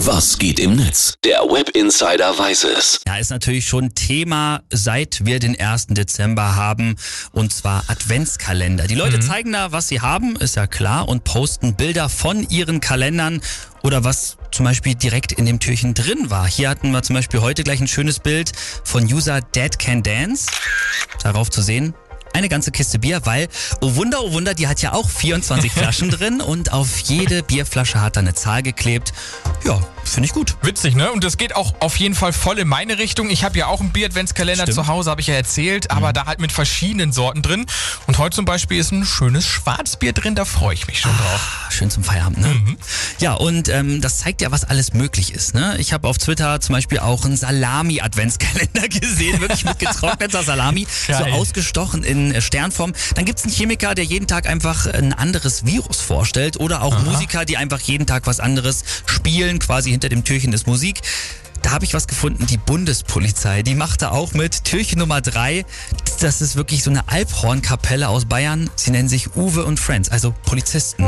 Was geht im Netz? Der Web Insider weiß es. Ja, ist natürlich schon Thema, seit wir den 1. Dezember haben, und zwar Adventskalender. Die Leute zeigen da, was sie haben, ist ja klar, und posten Bilder von ihren Kalendern oder was zum Beispiel direkt in dem Türchen drin war. Hier hatten wir zum Beispiel heute gleich ein schönes Bild von User Dead Can Dance. Darauf zu sehen, eine ganze Kiste Bier, weil, oh Wunder, oh Wunder, die hat ja auch 24 Flaschen drin und auf jede Bierflasche hat er eine Zahl geklebt. Ja, finde ich gut. Witzig, ne? Und das geht auch auf jeden Fall voll in meine Richtung. Ich habe ja auch einen Bier-Adventskalender zu Hause, habe ich ja erzählt, aber da halt mit verschiedenen Sorten drin. Und heute zum Beispiel ist ein schönes Schwarzbier drin, da freue ich mich schon drauf. Ah, Schön zum Feierabend, ne? Ja, und ähm, das zeigt ja, was alles möglich ist. Ne? Ich habe auf Twitter zum Beispiel auch einen Salami-Adventskalender gesehen, wirklich mit getrockneter Salami, so Geil. ausgestochen in Sternform. Dann gibt's einen Chemiker, der jeden Tag einfach ein anderes Virus vorstellt oder auch Musiker, die einfach jeden Tag was anderes spielen, quasi hinter dem Türchen ist Musik. Da habe ich was gefunden, die Bundespolizei, die macht da auch mit. Türchen Nummer drei, das ist wirklich so eine Alphornkapelle aus Bayern. Sie nennen sich Uwe und Friends, also Polizisten.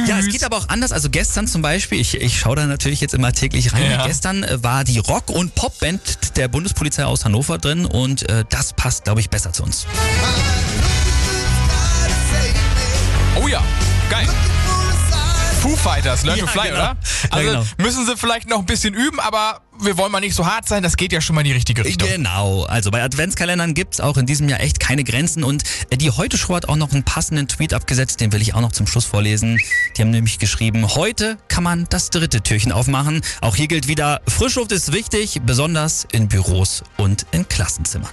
Tschüss. Ja, es geht aber auch anders. Also gestern zum Beispiel, ich, ich schaue da natürlich jetzt immer täglich rein. Ja. Gestern äh, war die Rock- und Popband der Bundespolizei aus Hannover drin und äh, das passt, glaube ich, besser zu uns. Oh ja, geil. Foo Fighters, Learn to Ja, Fly, genau. oder? Ja, Also genau. müssen sie vielleicht noch ein bisschen üben, aber wir wollen mal nicht so hart sein, das geht ja schon mal in die richtige Richtung. Genau, also bei Adventskalendern gibt's auch in diesem Jahr echt keine Grenzen und äh, die Heute Show hat auch noch einen passenden Tweet abgesetzt, den will ich auch noch zum Schluss vorlesen. Die haben nämlich geschrieben, heute kann man das dritte Türchen aufmachen. Auch hier gilt wieder, Frischluft ist wichtig, besonders in Büros und in Klassenzimmern.